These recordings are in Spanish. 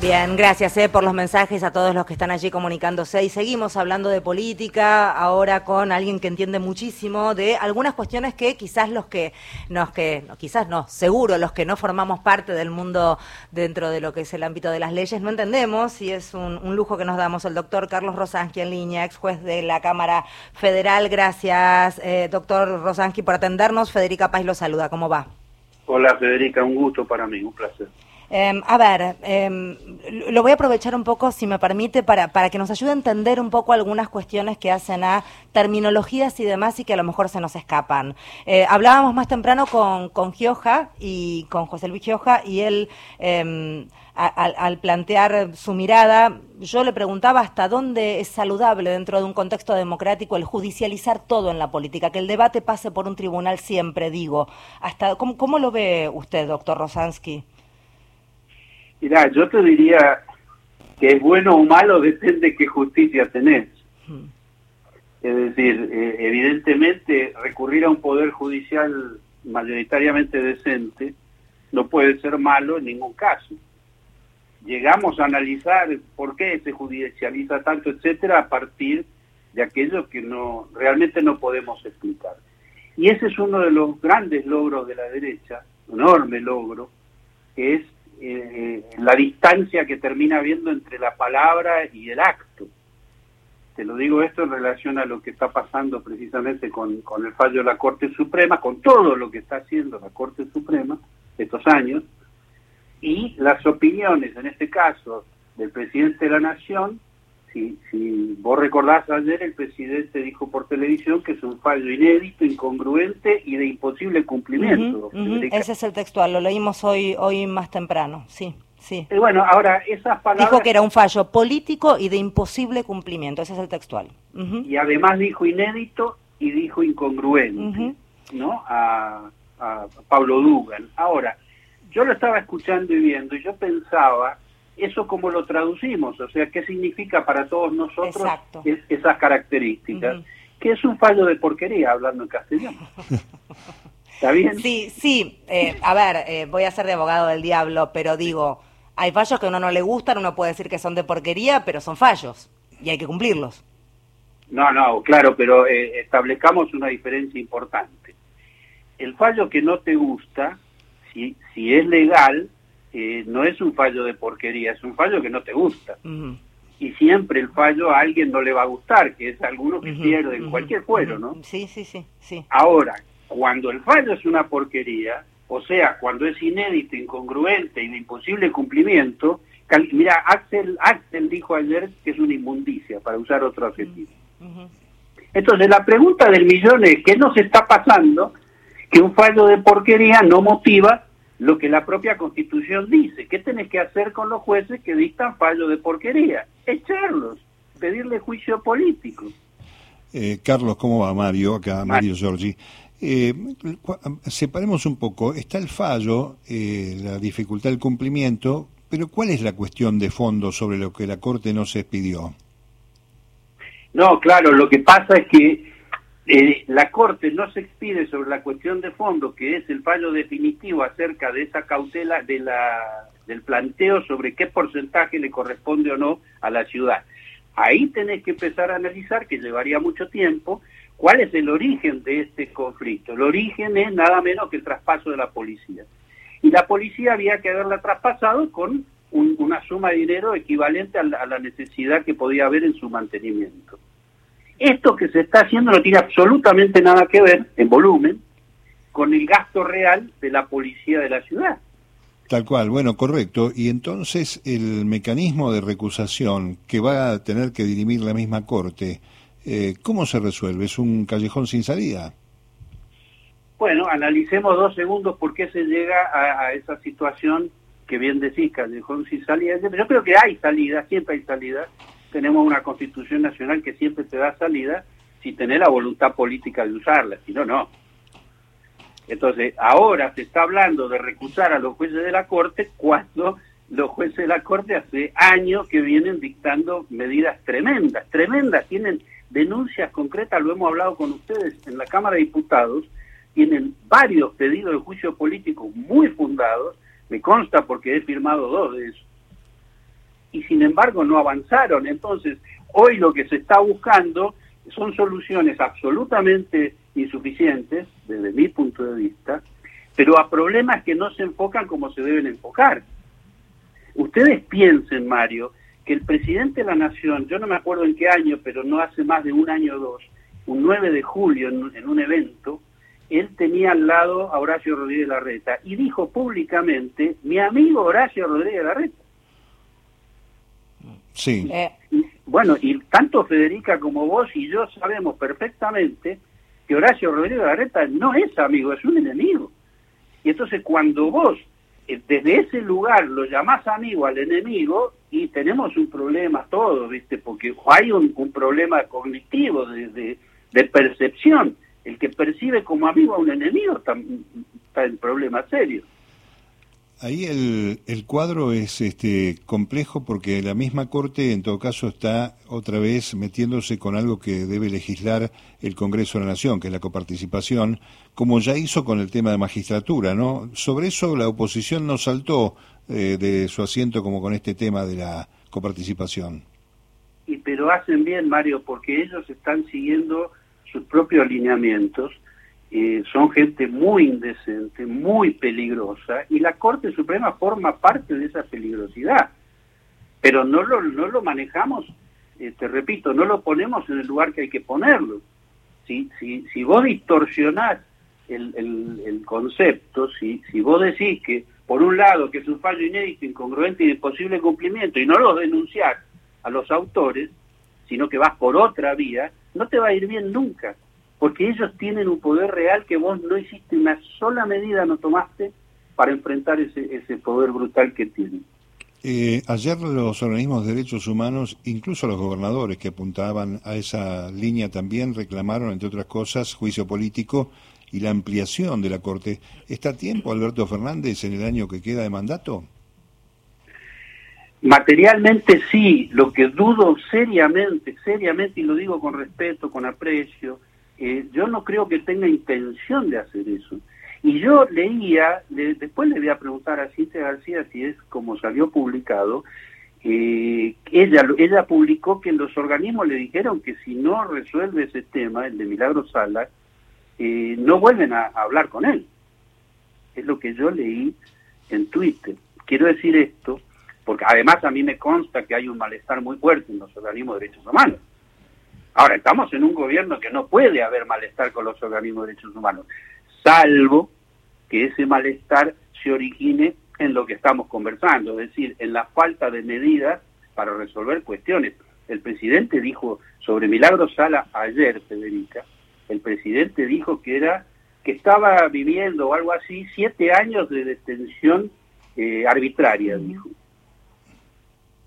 Bien, gracias eh, por los mensajes a todos los que están allí comunicándose y seguimos hablando de política ahora con alguien que entiende muchísimo de algunas cuestiones que quizás los que nos que no, quizás no, seguro los que no formamos parte del mundo dentro de lo que es el ámbito de las leyes no entendemos y es un, lujo que nos damos el doctor Carlos Rosansky en línea, ex juez de la Cámara Federal. Gracias, eh, doctor Rosansky, por atendernos. Federica Paz lo saluda. ¿Cómo va? Hola Federica, un gusto para mí, un placer. Eh, a ver, eh, lo voy a aprovechar un poco, si me permite, para, para que nos ayude a entender un poco algunas cuestiones que hacen a terminologías y demás y que a lo mejor se nos escapan. Eh, hablábamos más temprano con, con Gioja y con José Luis Gioja y él, al, al plantear su mirada, yo le preguntaba hasta dónde es saludable dentro de un contexto democrático el judicializar todo en la política, que el debate pase por un tribunal siempre, digo. Hasta, ¿Cómo, cómo lo ve usted, doctor Rosansky? Mira, yo te diría que es bueno o malo depende qué justicia tenés. Es decir, eh, evidentemente recurrir a un poder judicial mayoritariamente decente no puede ser malo en ningún caso. Llegamos a analizar por qué se judicializa tanto, etcétera, a partir de aquello que no realmente no podemos explicar. Y ese es uno de los grandes logros de la derecha, un enorme logro, que es eh, la distancia que termina habiendo entre la palabra y el acto. Te lo digo esto en relación a lo que está pasando precisamente con, con el fallo de la Corte Suprema, con todo lo que está haciendo la Corte Suprema estos años, y las opiniones, en este caso, del presidente de la Nación, si, si vos recordás ayer, el presidente dijo por televisión que es un fallo inédito, incongruente y de imposible cumplimiento. Uh -huh, uh -huh. Ese es el textual, lo leímos hoy, hoy más temprano, sí. Sí. Y bueno, ahora esas palabras... Dijo que era un fallo político y de imposible cumplimiento, ese es el textual. Uh -huh. Y además dijo inédito y dijo incongruente, ¿no? A, a Pablo Dugan. Ahora, yo lo estaba escuchando y viendo y yo pensaba eso como lo traducimos, o sea, qué significa para todos nosotros es, esas características, uh -huh. que es un fallo de porquería hablando en castellano. ¿Está bien? Sí, sí, eh, a ver, eh, voy a ser de abogado del diablo, pero digo, hay fallos que a uno no le gustan, uno puede decir que son de porquería, pero son fallos y hay que cumplirlos. No, no, claro, pero eh, establezcamos una diferencia importante. El fallo que no te gusta, si, si es legal, eh, no es un fallo de porquería, es un fallo que no te gusta. Uh -huh. Y siempre el fallo a alguien no le va a gustar, que es alguno que uh -huh, pierde, uh -huh, cualquier fuero, ¿no? Sí, sí, sí, sí. Ahora, cuando el fallo es una porquería, o sea, cuando es inédito, incongruente y de imposible cumplimiento, mira, Axel, Axel dijo ayer que es una inmundicia, para usar otro adjetivo. Entonces, la pregunta del millón es, ¿qué nos está pasando que un fallo de porquería no motiva lo que la propia Constitución dice. ¿Qué tenés que hacer con los jueces que dictan fallo de porquería? Echarlos, pedirle juicio político. Eh, Carlos, ¿cómo va Mario? Acá Mario Giorgi. Eh, separemos un poco. Está el fallo, eh, la dificultad del cumplimiento, pero ¿cuál es la cuestión de fondo sobre lo que la Corte no se expidió? No, claro, lo que pasa es que eh, la Corte no se expide sobre la cuestión de fondo, que es el fallo definitivo acerca de esa cautela de la, del planteo sobre qué porcentaje le corresponde o no a la ciudad. Ahí tenés que empezar a analizar, que llevaría mucho tiempo, cuál es el origen de este conflicto. El origen es nada menos que el traspaso de la policía. Y la policía había que haberla traspasado con un, una suma de dinero equivalente a a la necesidad que podía haber en su mantenimiento. Esto que se está haciendo no tiene absolutamente nada que ver, en volumen, con el gasto real de la policía de la ciudad. Tal cual, bueno, correcto. Y entonces el mecanismo de recusación que va a tener que dirimir la misma Corte, eh, ¿cómo se resuelve? ¿Es un callejón sin salida? Bueno, analicemos dos segundos por qué se llega a, a esa situación que bien decís, callejón sin salida. Yo creo que hay salida, siempre hay salida. Tenemos una constitución nacional que siempre te da salida si tenés la voluntad política de usarla, si no, no. Entonces, ahora se está hablando de recusar a los jueces de la Corte cuando los jueces de la Corte hace años que vienen dictando medidas tremendas, tremendas, tienen denuncias concretas, lo hemos hablado con ustedes en la Cámara de Diputados, tienen varios pedidos de juicio político muy fundados, me consta porque he firmado dos de esos, y sin embargo no avanzaron. Entonces, hoy lo que se está buscando son soluciones absolutamente insuficientes, desde mi punto de vista, pero a problemas que no se enfocan como se deben enfocar. Ustedes piensen, Mario, que el presidente de la Nación, yo no me acuerdo en qué año, pero no hace más de un año o dos, un 9 de julio en, un evento, él tenía al lado a Horacio Rodríguez Larreta y dijo públicamente, mi amigo Horacio Rodríguez Larreta. Sí. Eh, bueno, y tanto Federica como vos y yo sabemos perfectamente que Horacio Rodríguez Larreta no es amigo, es un enemigo. Y entonces cuando vos eh, desde ese lugar lo llamás amigo al enemigo y tenemos un problema todos, ¿viste? Porque hay un, problema cognitivo de, de, percepción. El que percibe como amigo a un enemigo está, está en problemas serios. Ahí el, el, cuadro es este complejo porque la misma Corte en todo caso está otra vez metiéndose con algo que debe legislar el Congreso de la Nación, que es la coparticipación, como ya hizo con el tema de magistratura, ¿no? Sobre eso la oposición no saltó eh, de su asiento como con este tema de la coparticipación. Y pero hacen bien, Mario, porque ellos están siguiendo sus propios lineamientos eh, son gente muy indecente, muy peligrosa, y la Corte Suprema forma parte de esa peligrosidad. Pero no lo, no lo manejamos, eh, te repito, no lo ponemos en el lugar que hay que ponerlo. Si, si, si vos distorsionás el, el, concepto, si, si vos decís que, por un lado, que es un fallo inédito, incongruente y de posible cumplimiento, y no lo denunciás a los autores, sino que vas por otra vía, no te va a ir bien nunca porque ellos tienen un poder real que vos no hiciste una sola medida, no tomaste para enfrentar ese, ese poder brutal que tienen. Eh, ayer los organismos de derechos humanos, incluso los gobernadores que apuntaban a esa línea también reclamaron, entre otras cosas, juicio político y la ampliación de la Corte. ¿Está a tiempo Alberto Fernández en el año que queda de mandato? Materialmente sí, lo que dudo seriamente, seriamente, y lo digo con respeto, con aprecio, eh, yo no creo que tenga intención de hacer eso. Y yo leía, después le voy a preguntar a Cintia García si es como salió publicado, eh, ella, ella publicó que los organismos le dijeron que si no resuelve ese tema, el de Milagro Sala, eh, no vuelven a, a, hablar con él. Es lo que yo leí en Twitter. Quiero decir esto, porque además a mí me consta que hay un malestar muy fuerte en los organismos de derechos humanos. Ahora, estamos en un gobierno que no puede haber malestar con los organismos de derechos humanos, salvo que ese malestar se origine en lo que estamos conversando, es decir, en la falta de medidas para resolver cuestiones. El presidente dijo sobre Milagro Sala ayer, Federica, el presidente dijo que era que estaba viviendo o algo así siete años de detención eh, arbitraria, dijo.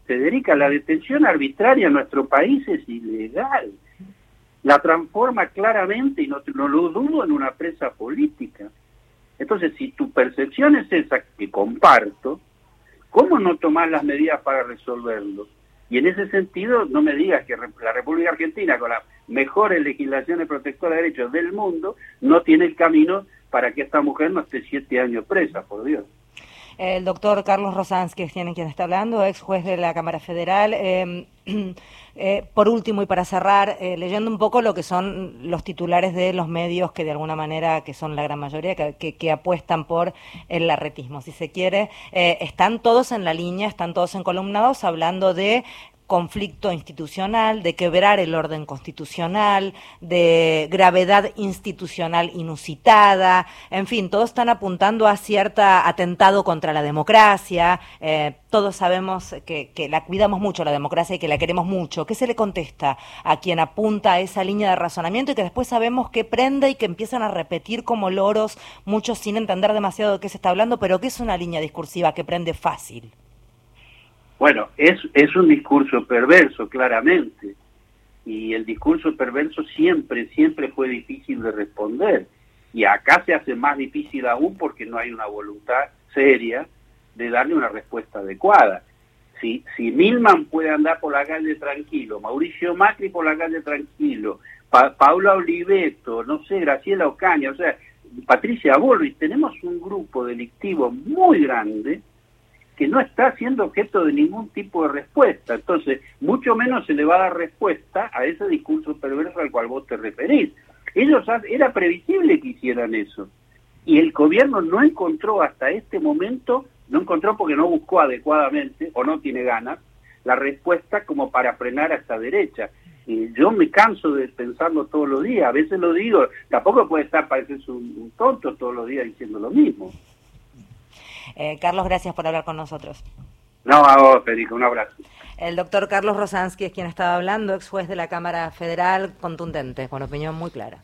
Federica, la detención arbitraria en nuestro país es ilegal. La transforma claramente, y no, no lo dudo, en una presa política. Entonces, si tu percepción es esa que comparto, ¿cómo no tomar las medidas para resolverlo? Y en ese sentido, no me digas que la República Argentina, con las mejores legislaciones protectoras de derechos del mundo, no tiene el camino para que esta mujer no esté siete años presa, por Dios el doctor Carlos Rosanz, que es quien, está hablando, ex juez de la Cámara Federal. Em, eh, por último, y para cerrar, eh, leyendo un poco lo que son los titulares de los medios que de alguna manera, que son la gran mayoría, que, que, apuestan por el larretismo, si se quiere, eh, están todos en la línea, están todos encolumnados hablando de conflicto institucional, de quebrar el orden constitucional, de gravedad institucional inusitada, en fin, todos están apuntando a cierto atentado contra la democracia, eh, todos sabemos que, que, la cuidamos mucho la democracia y que la queremos mucho. ¿Qué se le contesta a quien apunta a esa línea de razonamiento y que después sabemos que prende y que empiezan a repetir como loros, muchos sin entender demasiado de qué se está hablando, pero que es una línea discursiva que prende fácil? Bueno, es, es un discurso perverso, claramente, y el discurso perverso siempre, siempre fue difícil de responder, y acá se hace más difícil aún porque no hay una voluntad seria de darle una respuesta adecuada. Si, si Milman puede andar por la calle tranquilo, Mauricio Macri por la calle tranquilo, Paula Oliveto, no sé, Graciela Ocaña, o sea, Patricia Borri, tenemos un grupo delictivo muy grande que no está siendo objeto de ningún tipo de respuesta. Entonces, mucho menos se le va a dar respuesta a ese discurso perverso al cual vos te referís. Ellos, era previsible que hicieran eso. Y el gobierno no encontró hasta este momento, no encontró porque no buscó adecuadamente o no tiene ganas, la respuesta como para frenar a esta derecha. Y yo me canso de pensarlo todos los días, a veces lo digo, tampoco puede estar parecerse un, un tonto todos los días diciendo lo mismo. Eh, Carlos, gracias por hablar con nosotros. No, a vos, Federico, un abrazo. El doctor Carlos Rosansky es quien estaba hablando, ex juez de la Cámara Federal, contundente, con opinión muy clara.